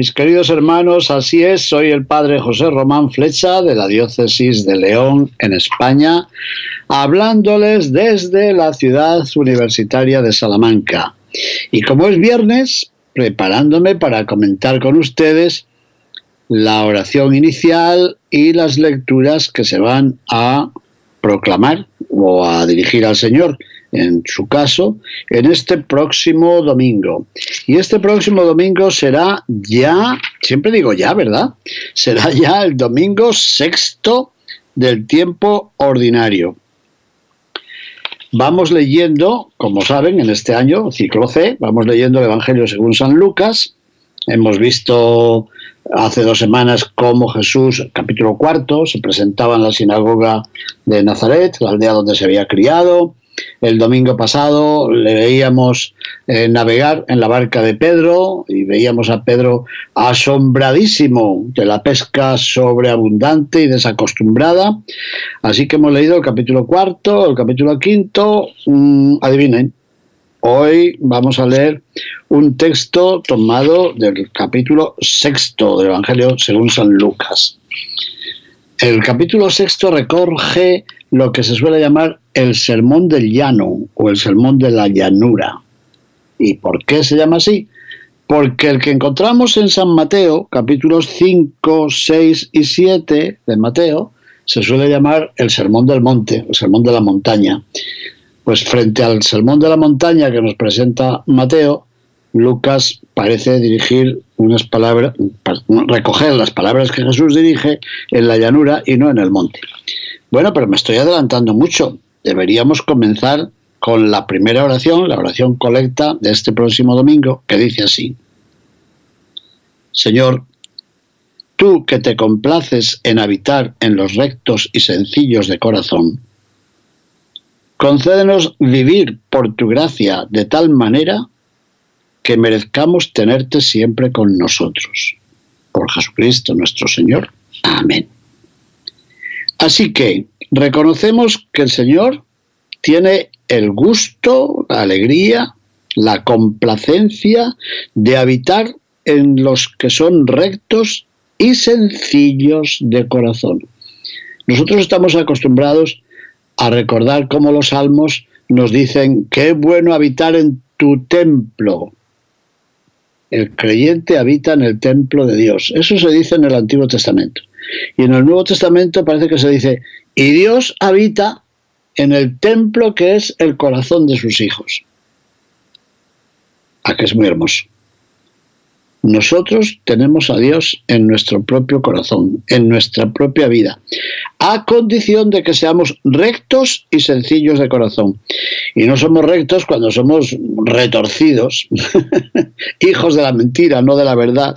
Mis queridos hermanos, así es, soy el padre José Román Flecha de la diócesis de León en España, hablándoles desde la ciudad universitaria de Salamanca. Y como es viernes, preparándome para comentar con ustedes la oración inicial y las lecturas que se van a proclamar o a dirigir al Señor en su caso, en este próximo domingo. Y este próximo domingo será ya, siempre digo ya, ¿verdad? Será ya el domingo sexto del tiempo ordinario. Vamos leyendo, como saben, en este año, ciclo C, vamos leyendo el Evangelio según San Lucas. Hemos visto hace dos semanas cómo Jesús, capítulo cuarto, se presentaba en la sinagoga de Nazaret, la aldea donde se había criado. El domingo pasado le veíamos eh, navegar en la barca de Pedro y veíamos a Pedro asombradísimo de la pesca sobreabundante y desacostumbrada. Así que hemos leído el capítulo cuarto, el capítulo quinto. Mm, adivinen, hoy vamos a leer un texto tomado del capítulo sexto del Evangelio según San Lucas. El capítulo sexto recoge lo que se suele llamar el sermón del llano o el sermón de la llanura. ¿Y por qué se llama así? Porque el que encontramos en San Mateo, capítulos 5, 6 y 7 de Mateo, se suele llamar el sermón del monte, el sermón de la montaña. Pues frente al sermón de la montaña que nos presenta Mateo, Lucas parece dirigir unas palabras, recoger las palabras que Jesús dirige en la llanura y no en el monte. Bueno, pero me estoy adelantando mucho. Deberíamos comenzar con la primera oración, la oración colecta de este próximo domingo, que dice así. Señor, tú que te complaces en habitar en los rectos y sencillos de corazón, concédenos vivir por tu gracia de tal manera que merezcamos tenerte siempre con nosotros. Por Jesucristo nuestro Señor. Amén. Así que reconocemos que el Señor tiene el gusto, la alegría, la complacencia de habitar en los que son rectos y sencillos de corazón. Nosotros estamos acostumbrados a recordar cómo los salmos nos dicen, qué bueno habitar en tu templo, el creyente habita en el templo de Dios. Eso se dice en el Antiguo Testamento. Y en el Nuevo Testamento parece que se dice, y Dios habita en el templo que es el corazón de sus hijos. A que es muy hermoso. Nosotros tenemos a Dios en nuestro propio corazón, en nuestra propia vida, a condición de que seamos rectos y sencillos de corazón. Y no somos rectos cuando somos retorcidos, hijos de la mentira, no de la verdad.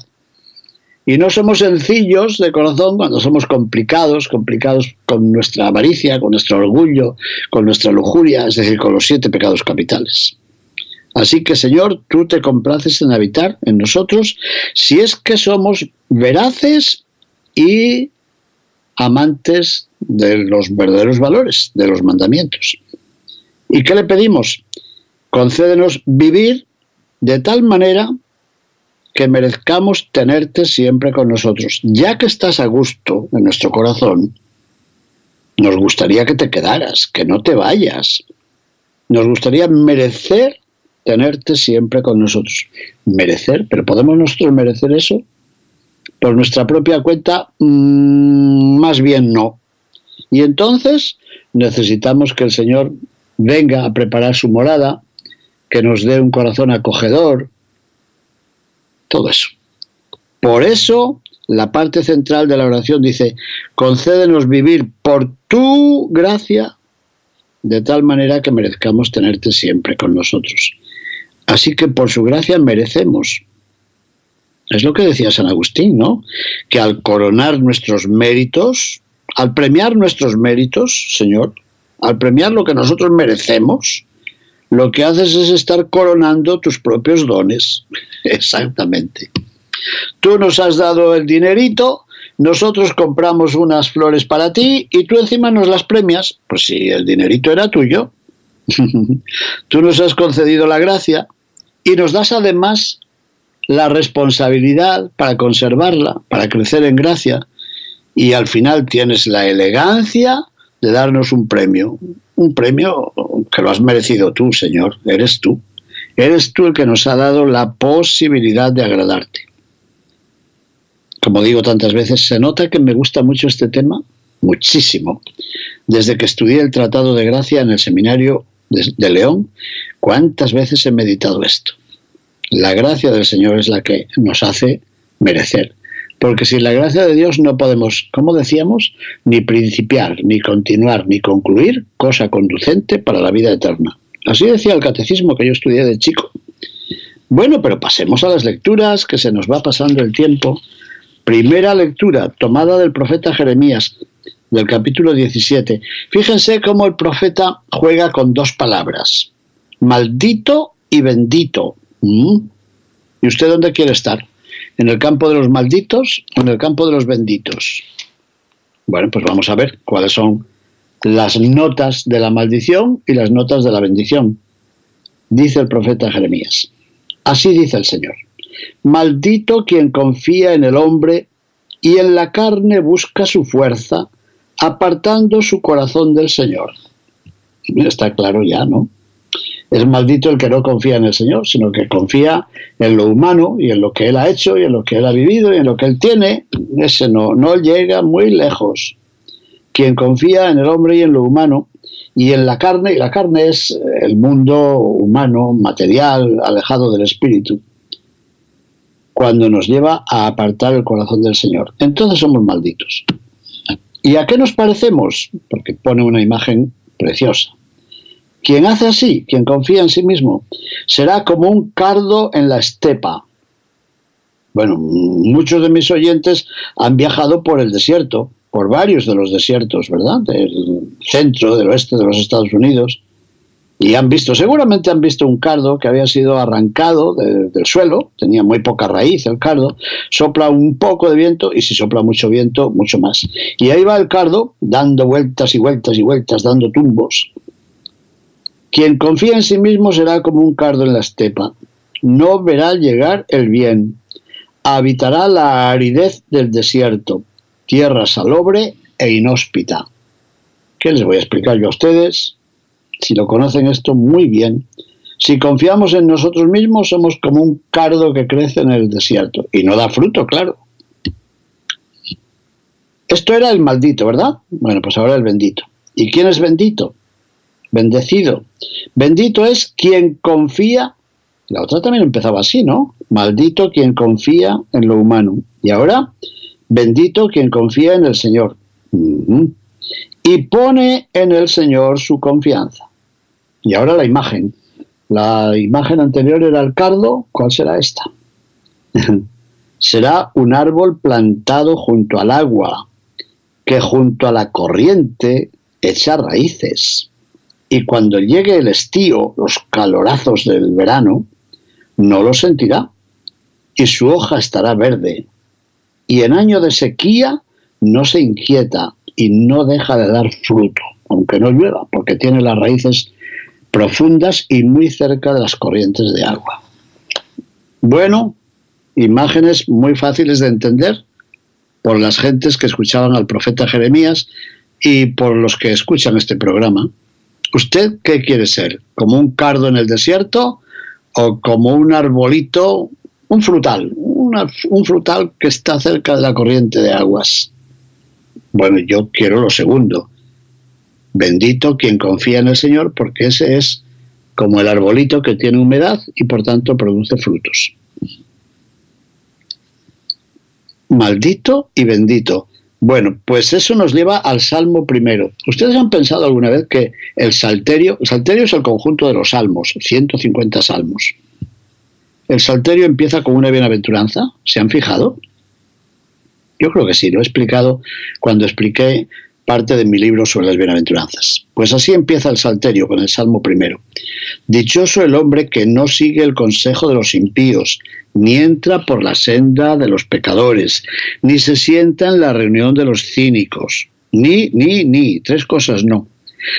Y no somos sencillos de corazón cuando somos complicados, complicados con nuestra avaricia, con nuestro orgullo, con nuestra lujuria, es decir, con los siete pecados capitales. Así que, Señor, tú te complaces en habitar en nosotros si es que somos veraces y amantes de los verdaderos valores, de los mandamientos. ¿Y qué le pedimos? Concédenos vivir de tal manera que merezcamos tenerte siempre con nosotros. Ya que estás a gusto en nuestro corazón, nos gustaría que te quedaras, que no te vayas. Nos gustaría merecer tenerte siempre con nosotros. Merecer, pero ¿podemos nosotros merecer eso? Por nuestra propia cuenta, mm, más bien no. Y entonces necesitamos que el Señor venga a preparar su morada, que nos dé un corazón acogedor, todo eso. Por eso, la parte central de la oración dice, concédenos vivir por tu gracia de tal manera que merezcamos tenerte siempre con nosotros. Así que por su gracia merecemos. Es lo que decía San Agustín, ¿no? Que al coronar nuestros méritos, al premiar nuestros méritos, Señor, al premiar lo que nosotros merecemos, lo que haces es estar coronando tus propios dones. Exactamente. Tú nos has dado el dinerito, nosotros compramos unas flores para ti y tú encima nos las premias. Pues si el dinerito era tuyo, tú nos has concedido la gracia y nos das además la responsabilidad para conservarla, para crecer en gracia. Y al final tienes la elegancia de darnos un premio, un premio que lo has merecido tú, Señor, eres tú. Eres tú el que nos ha dado la posibilidad de agradarte. Como digo tantas veces, se nota que me gusta mucho este tema, muchísimo. Desde que estudié el Tratado de Gracia en el seminario de, León, ¿cuántas veces he meditado esto? La gracia del Señor es la que nos hace merecer. Porque sin la gracia de Dios no podemos, como decíamos, ni principiar, ni continuar, ni concluir cosa conducente para la vida eterna. Así decía el catecismo que yo estudié de chico. Bueno, pero pasemos a las lecturas, que se nos va pasando el tiempo. Primera lectura, tomada del profeta Jeremías, del capítulo 17. Fíjense cómo el profeta juega con dos palabras, maldito y bendito. ¿Mm? ¿Y usted dónde quiere estar? ¿En el campo de los malditos o en el campo de los benditos? Bueno, pues vamos a ver cuáles son las notas de la maldición y las notas de la bendición. Dice el profeta Jeremías. Así dice el Señor. Maldito quien confía en el hombre y en la carne busca su fuerza, apartando su corazón del Señor. Está claro ya, ¿no? Es maldito el que no confía en el Señor, sino que confía en lo humano y en lo que Él ha hecho y en lo que Él ha vivido y en lo que Él tiene. Ese no, no llega muy lejos. Quien confía en el hombre y en lo humano y en la carne, y la carne es el mundo humano, material, alejado del espíritu, cuando nos lleva a apartar el corazón del Señor. Entonces somos malditos. ¿Y a qué nos parecemos? Porque pone una imagen preciosa. Quien hace así, quien confía en sí mismo, será como un cardo en la estepa. Bueno, muchos de mis oyentes han viajado por el desierto, por varios de los desiertos, ¿verdad? Del centro, del oeste de los Estados Unidos. Y han visto, seguramente han visto un cardo que había sido arrancado del suelo, tenía muy poca raíz el cardo, sopla un poco de viento y si sopla mucho viento, mucho más. Y ahí va el cardo dando vueltas y vueltas y vueltas, dando tumbos. Quien confía en sí mismo será como un cardo en la estepa. No verá llegar el bien. Habitará la aridez del desierto, tierra salobre e inhóspita. ¿Qué les voy a explicar yo a ustedes? Si lo conocen esto muy bien, si confiamos en nosotros mismos somos como un cardo que crece en el desierto y no da fruto, claro. Esto era el maldito, ¿verdad? Bueno, pues ahora el bendito. ¿Y quién es bendito? Bendecido. Bendito es quien confía. La otra también empezaba así, ¿no? Maldito quien confía en lo humano. Y ahora, bendito quien confía en el Señor. Y pone en el Señor su confianza. Y ahora la imagen. La imagen anterior era el cardo. ¿Cuál será esta? será un árbol plantado junto al agua, que junto a la corriente echa raíces y cuando llegue el estío, los calorazos del verano, no lo sentirá y su hoja estará verde. Y en año de sequía no se inquieta y no deja de dar fruto, aunque no llueva, porque tiene las raíces profundas y muy cerca de las corrientes de agua. Bueno, imágenes muy fáciles de entender por las gentes que escuchaban al profeta Jeremías y por los que escuchan este programa. ¿Usted qué quiere ser? ¿Como un cardo en el desierto o como un arbolito, un frutal, un frutal que está cerca de la corriente de aguas? Bueno, yo quiero lo segundo. Bendito quien confía en el Señor porque ese es como el arbolito que tiene humedad y por tanto produce frutos. Maldito y bendito. Bueno, pues eso nos lleva al Salmo primero. ¿Ustedes han pensado alguna vez que el Salterio, el Salterio es el conjunto de los salmos, 150 salmos. El Salterio empieza con una bienaventuranza. ¿Se han fijado? Yo creo que sí, lo he explicado cuando expliqué parte de mi libro sobre las bienaventuranzas. Pues así empieza el Salterio con el Salmo primero. Dichoso el hombre que no sigue el consejo de los impíos, ni entra por la senda de los pecadores, ni se sienta en la reunión de los cínicos, ni, ni, ni, tres cosas no,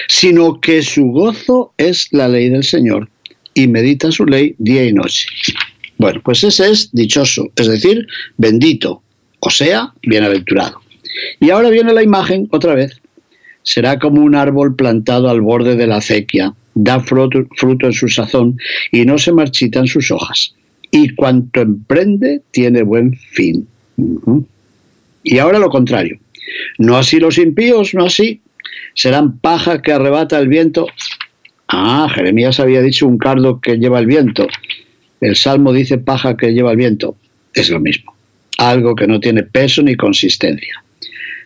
sino que su gozo es la ley del Señor y medita su ley día y noche. Bueno, pues ese es dichoso, es decir, bendito, o sea, bienaventurado. Y ahora viene la imagen otra vez. Será como un árbol plantado al borde de la acequia, da fruto, fruto en su sazón y no se marchitan sus hojas. Y cuanto emprende tiene buen fin. Y ahora lo contrario. No así los impíos, no así. Serán paja que arrebata el viento. Ah, Jeremías había dicho un cardo que lleva el viento. El Salmo dice paja que lleva el viento. Es lo mismo. Algo que no tiene peso ni consistencia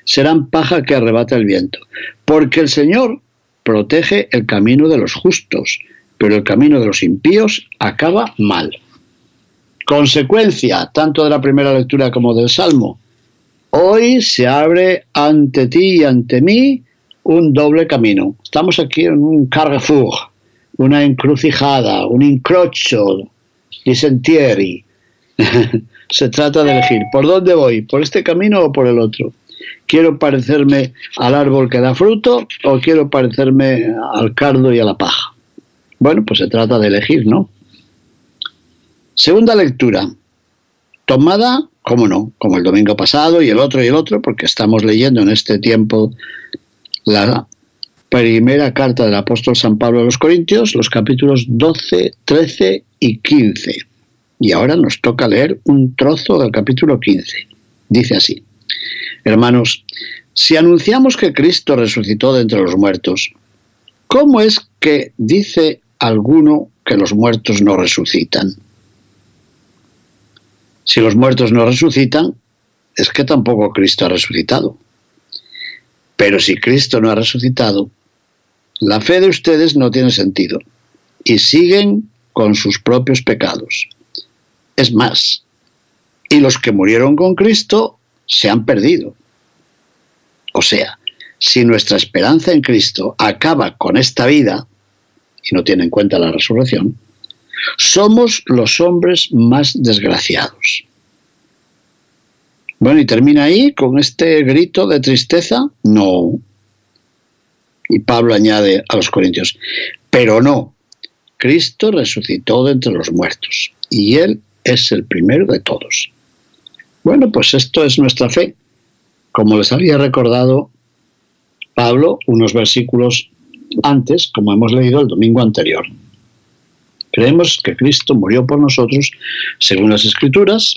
serán paja que arrebata el viento. Porque el Señor protege el camino de los justos, pero el camino de los impíos acaba mal. Consecuencia, tanto de la primera lectura como del Salmo. Hoy se abre ante ti y ante mí un doble camino. Estamos aquí en un carrefour, una encrucijada, un incrocho, sentieri. se trata de elegir por dónde voy, por este camino o por el otro. ¿Quiero parecerme al árbol que da fruto o quiero parecerme al cardo y a la paja? Bueno, pues se trata de elegir, ¿no? Segunda lectura, tomada, como no, como el domingo pasado y el otro y el otro, porque estamos leyendo en este tiempo la primera carta del apóstol San Pablo a los Corintios, los capítulos 12, 13 y 15. Y ahora nos toca leer un trozo del capítulo 15. Dice así. Hermanos, si anunciamos que Cristo resucitó de entre los muertos, ¿cómo es que dice alguno que los muertos no resucitan? Si los muertos no resucitan, es que tampoco Cristo ha resucitado. Pero si Cristo no ha resucitado, la fe de ustedes no tiene sentido y siguen con sus propios pecados. Es más, y los que murieron con Cristo se han perdido. O sea, si nuestra esperanza en Cristo acaba con esta vida, y no tiene en cuenta la resurrección, somos los hombres más desgraciados. Bueno, y termina ahí con este grito de tristeza. No. Y Pablo añade a los corintios, pero no, Cristo resucitó de entre los muertos y Él es el primero de todos. Bueno, pues esto es nuestra fe. Como les había recordado Pablo unos versículos antes, como hemos leído el domingo anterior. Creemos que Cristo murió por nosotros según las Escrituras,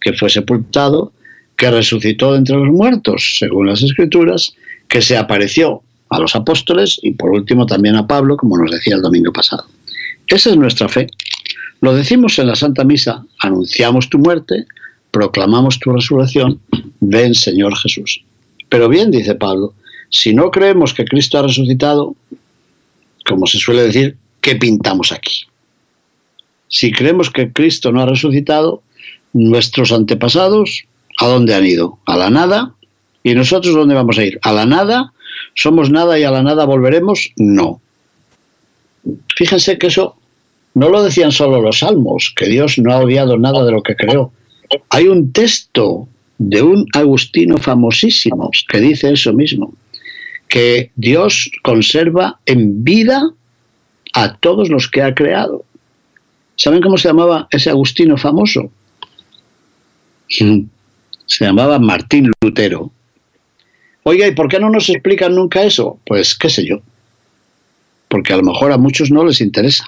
que fue sepultado, que resucitó entre los muertos según las Escrituras, que se apareció a los apóstoles y por último también a Pablo, como nos decía el domingo pasado. Esa es nuestra fe. Lo decimos en la Santa Misa, anunciamos tu muerte, proclamamos tu resurrección, ven Señor Jesús. Pero bien, dice Pablo, si no creemos que Cristo ha resucitado, como se suele decir, ¿qué pintamos aquí? Si creemos que Cristo no ha resucitado, nuestros antepasados, ¿a dónde han ido? ¿A la nada? ¿Y nosotros dónde vamos a ir? ¿A la nada? ¿Somos nada y a la nada volveremos? No. Fíjense que eso no lo decían solo los salmos, que Dios no ha odiado nada de lo que creó. Hay un texto de un agustino famosísimo que dice eso mismo, que Dios conserva en vida a todos los que ha creado. ¿Saben cómo se llamaba ese agustino famoso? Se llamaba Martín Lutero. Oiga, ¿y por qué no nos explican nunca eso? Pues qué sé yo. Porque a lo mejor a muchos no les interesa.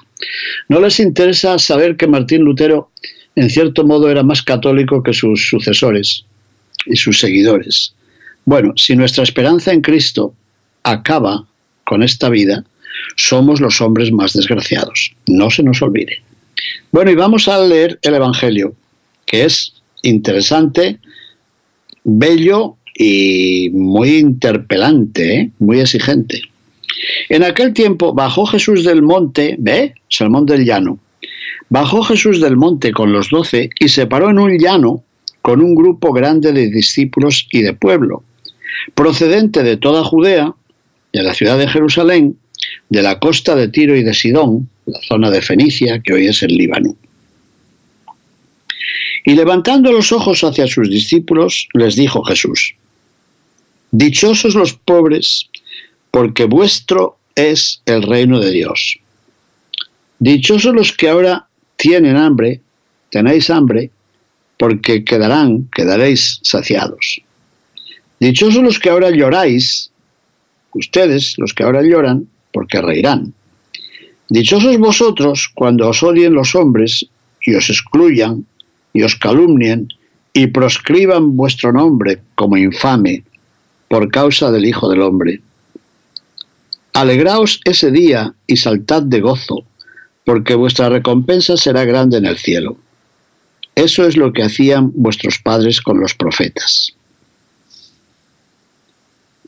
No les interesa saber que Martín Lutero en cierto modo era más católico que sus sucesores y sus seguidores. Bueno, si nuestra esperanza en Cristo acaba con esta vida, somos los hombres más desgraciados. No se nos olvide. Bueno, y vamos a leer el Evangelio, que es interesante, bello y muy interpelante, ¿eh? muy exigente. En aquel tiempo bajó Jesús del monte, ¿ve? Monte del llano Bajó Jesús del monte con los doce y se paró en un llano con un grupo grande de discípulos y de pueblo, procedente de toda Judea, de la ciudad de Jerusalén, de la costa de Tiro y de Sidón, la zona de Fenicia, que hoy es el Líbano. Y levantando los ojos hacia sus discípulos, les dijo Jesús, Dichosos los pobres, porque vuestro es el reino de Dios. Dichosos los que ahora tienen hambre, tenéis hambre, porque quedarán, quedaréis saciados. Dichosos los que ahora lloráis, ustedes, los que ahora lloran, porque reirán. Dichosos vosotros cuando os odien los hombres y os excluyan y os calumnien y proscriban vuestro nombre como infame por causa del Hijo del Hombre. Alegraos ese día y saltad de gozo, porque vuestra recompensa será grande en el cielo. Eso es lo que hacían vuestros padres con los profetas.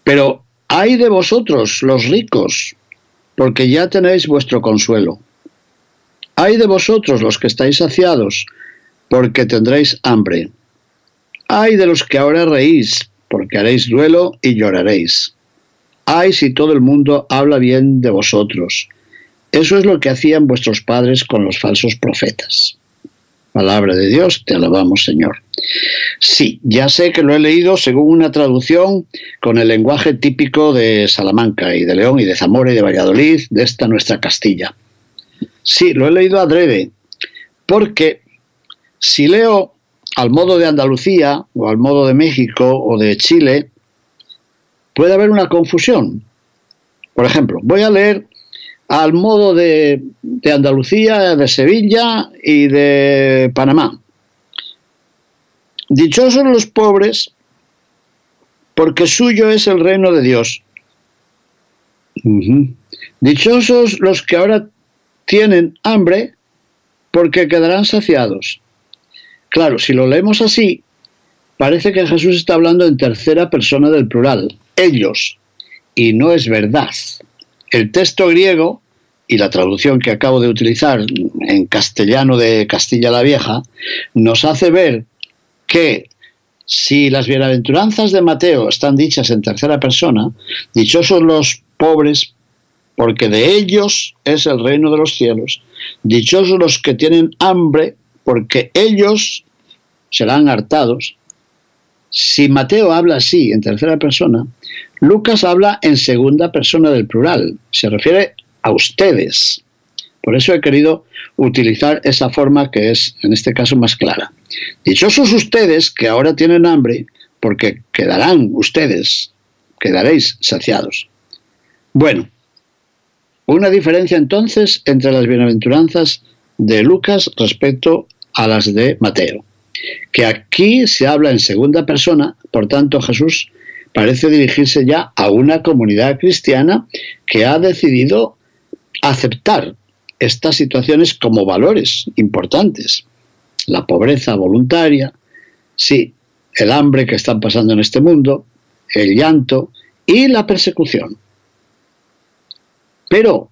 Pero hay de vosotros, los ricos, porque ya tenéis vuestro consuelo. Hay de vosotros los que estáis saciados, porque tendréis hambre. Ay de los que ahora reís, porque haréis duelo y lloraréis. Ay si todo el mundo habla bien de vosotros. Eso es lo que hacían vuestros padres con los falsos profetas. Palabra de Dios, te alabamos Señor. Sí, ya sé que lo he leído según una traducción con el lenguaje típico de Salamanca y de León y de Zamora y de Valladolid, de esta nuestra Castilla. Sí, lo he leído adrede, porque si leo al modo de Andalucía o al modo de México o de Chile, puede haber una confusión. Por ejemplo, voy a leer al modo de, Andalucía, de Sevilla y de Panamá. Dichosos los pobres, porque suyo es el reino de Dios. Dichosos los que ahora tienen hambre, porque quedarán saciados. Claro, si lo leemos así, parece que Jesús está hablando en tercera persona del plural, ellos, y no es verdad. El texto griego y la traducción que acabo de utilizar en castellano de Castilla la Vieja nos hace ver que si las bienaventuranzas de Mateo están dichas en tercera persona, dichosos los pobres porque de ellos es el reino de los cielos, dichosos los que tienen hambre porque ellos serán hartados. Si Mateo habla así en tercera persona, Lucas habla en segunda persona del plural. Se refiere a ustedes. Por eso he querido utilizar esa forma que es, en este caso, más clara. Dichosos ustedes que ahora tienen hambre, porque quedarán ustedes, quedaréis saciados. Bueno, una diferencia entonces entre las bienaventuranzas de Lucas respecto a las de Mateo. Que aquí se habla en segunda persona, por tanto Jesús parece dirigirse ya a una comunidad cristiana que ha decidido aceptar estas situaciones como valores importantes. La pobreza voluntaria, sí, el hambre que están pasando en este mundo, el llanto y la persecución. Pero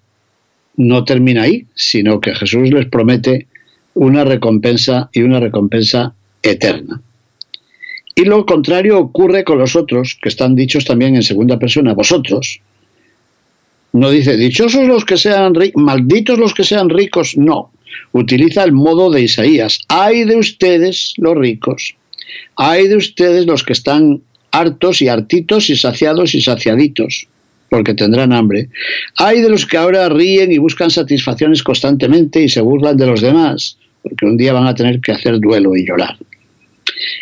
no termina ahí, sino que Jesús les promete una recompensa y una recompensa eterna. Y lo contrario ocurre con los otros, que están dichos también en segunda persona, vosotros. No dice, dichosos los que sean ricos, malditos los que sean ricos, no. Utiliza el modo de Isaías. Hay de ustedes los ricos, hay de ustedes los que están hartos y hartitos y saciados y saciaditos, porque tendrán hambre. Hay de los que ahora ríen y buscan satisfacciones constantemente y se burlan de los demás, porque un día van a tener que hacer duelo y llorar.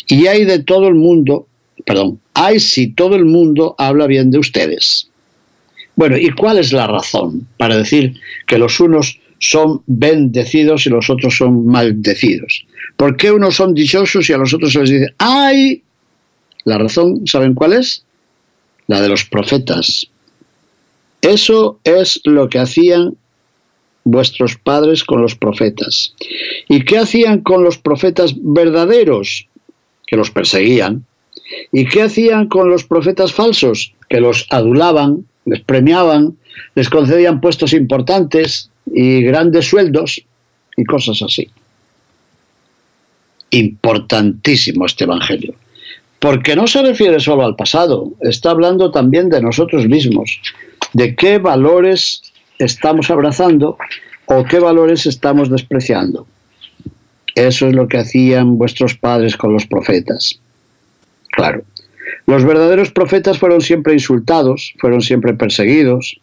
Y hay de todo el mundo, perdón, hay si todo el mundo habla bien de ustedes. Bueno, ¿y cuál es la razón para decir que los unos son bendecidos y los otros son maldecidos? ¿Por qué unos son dichosos y a los otros se les dice, ¡ay! La razón, ¿saben cuál es? La de los profetas. Eso es lo que hacían vuestros padres con los profetas. ¿Y qué hacían con los profetas verdaderos? Que los perseguían. ¿Y qué hacían con los profetas falsos? Que los adulaban, les premiaban, les concedían puestos importantes y grandes sueldos. y cosas así. Importantísimo este Evangelio, porque no se refiere solo al pasado, está hablando también de nosotros mismos, de qué valores estamos abrazando o qué valores estamos despreciando. Eso es lo que hacían vuestros padres con los profetas. Claro, los verdaderos profetas fueron siempre insultados, fueron siempre perseguidos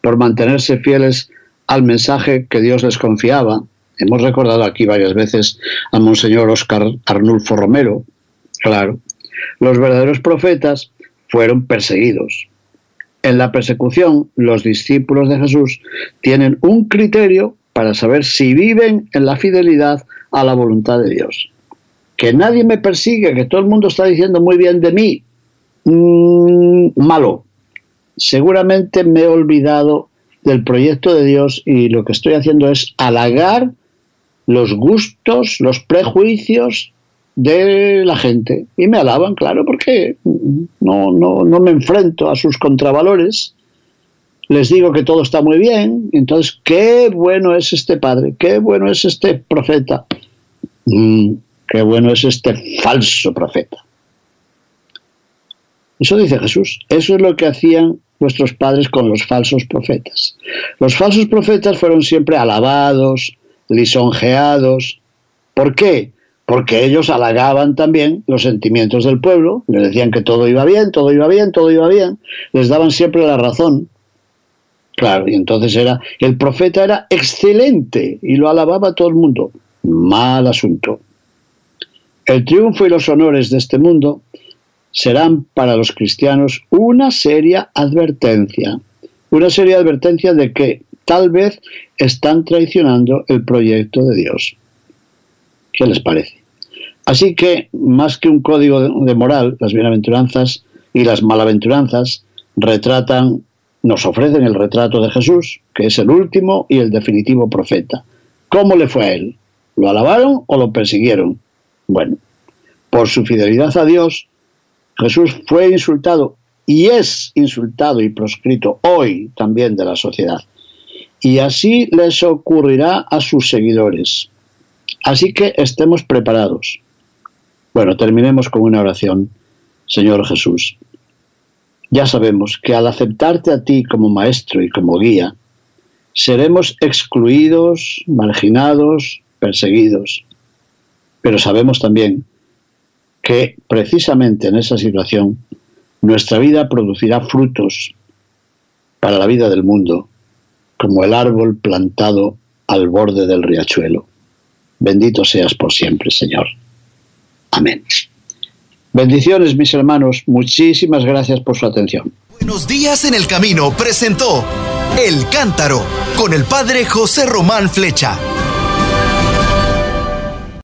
por mantenerse fieles al mensaje que Dios les confiaba. Hemos recordado aquí varias veces a Monseñor Oscar Arnulfo Romero. Claro, los verdaderos profetas fueron perseguidos. En la persecución, los discípulos de Jesús tienen un criterio para saber si viven en la fidelidad a la voluntad de Dios. Que nadie me persigue, que todo el mundo está diciendo muy bien de mí, mm, malo. Seguramente me he olvidado del proyecto de Dios y lo que estoy haciendo es halagar los gustos, los prejuicios de la gente. Y me alaban, claro, porque no, no, no me enfrento a sus contravalores. Les digo que todo está muy bien. Entonces, qué bueno es este padre, qué bueno es este profeta. Mm, qué bueno es este falso profeta. Eso dice Jesús. Eso es lo que hacían vuestros padres con los falsos profetas. Los falsos profetas fueron siempre alabados, lisonjeados. ¿Por qué? Porque ellos halagaban también los sentimientos del pueblo, les decían que todo iba bien, todo iba bien, todo iba bien, les daban siempre la razón. Claro, y entonces era, el profeta era excelente y lo alababa todo el mundo. Mal asunto. El triunfo y los honores de este mundo serán para los cristianos una seria advertencia. Una seria advertencia de que tal vez están traicionando el proyecto de Dios. ¿Qué les parece? Así que, más que un código de moral, las bienaventuranzas y las malaventuranzas retratan, nos ofrecen el retrato de Jesús, que es el último y el definitivo profeta. ¿Cómo le fue a él? ¿Lo alabaron o lo persiguieron? Bueno, por su fidelidad a Dios, Jesús fue insultado y es insultado y proscrito hoy también de la sociedad. Y así les ocurrirá a sus seguidores. Así que estemos preparados. Bueno, terminemos con una oración. Señor Jesús, ya sabemos que al aceptarte a ti como maestro y como guía, seremos excluidos, marginados, perseguidos. Pero sabemos también que precisamente en esa situación nuestra vida producirá frutos para la vida del mundo, como el árbol plantado al borde del riachuelo. Bendito seas por siempre, Señor. Amén. Bendiciones, mis hermanos. Muchísimas gracias por su atención. Buenos días en el camino presentó El Cántaro con el padre José Román Flecha.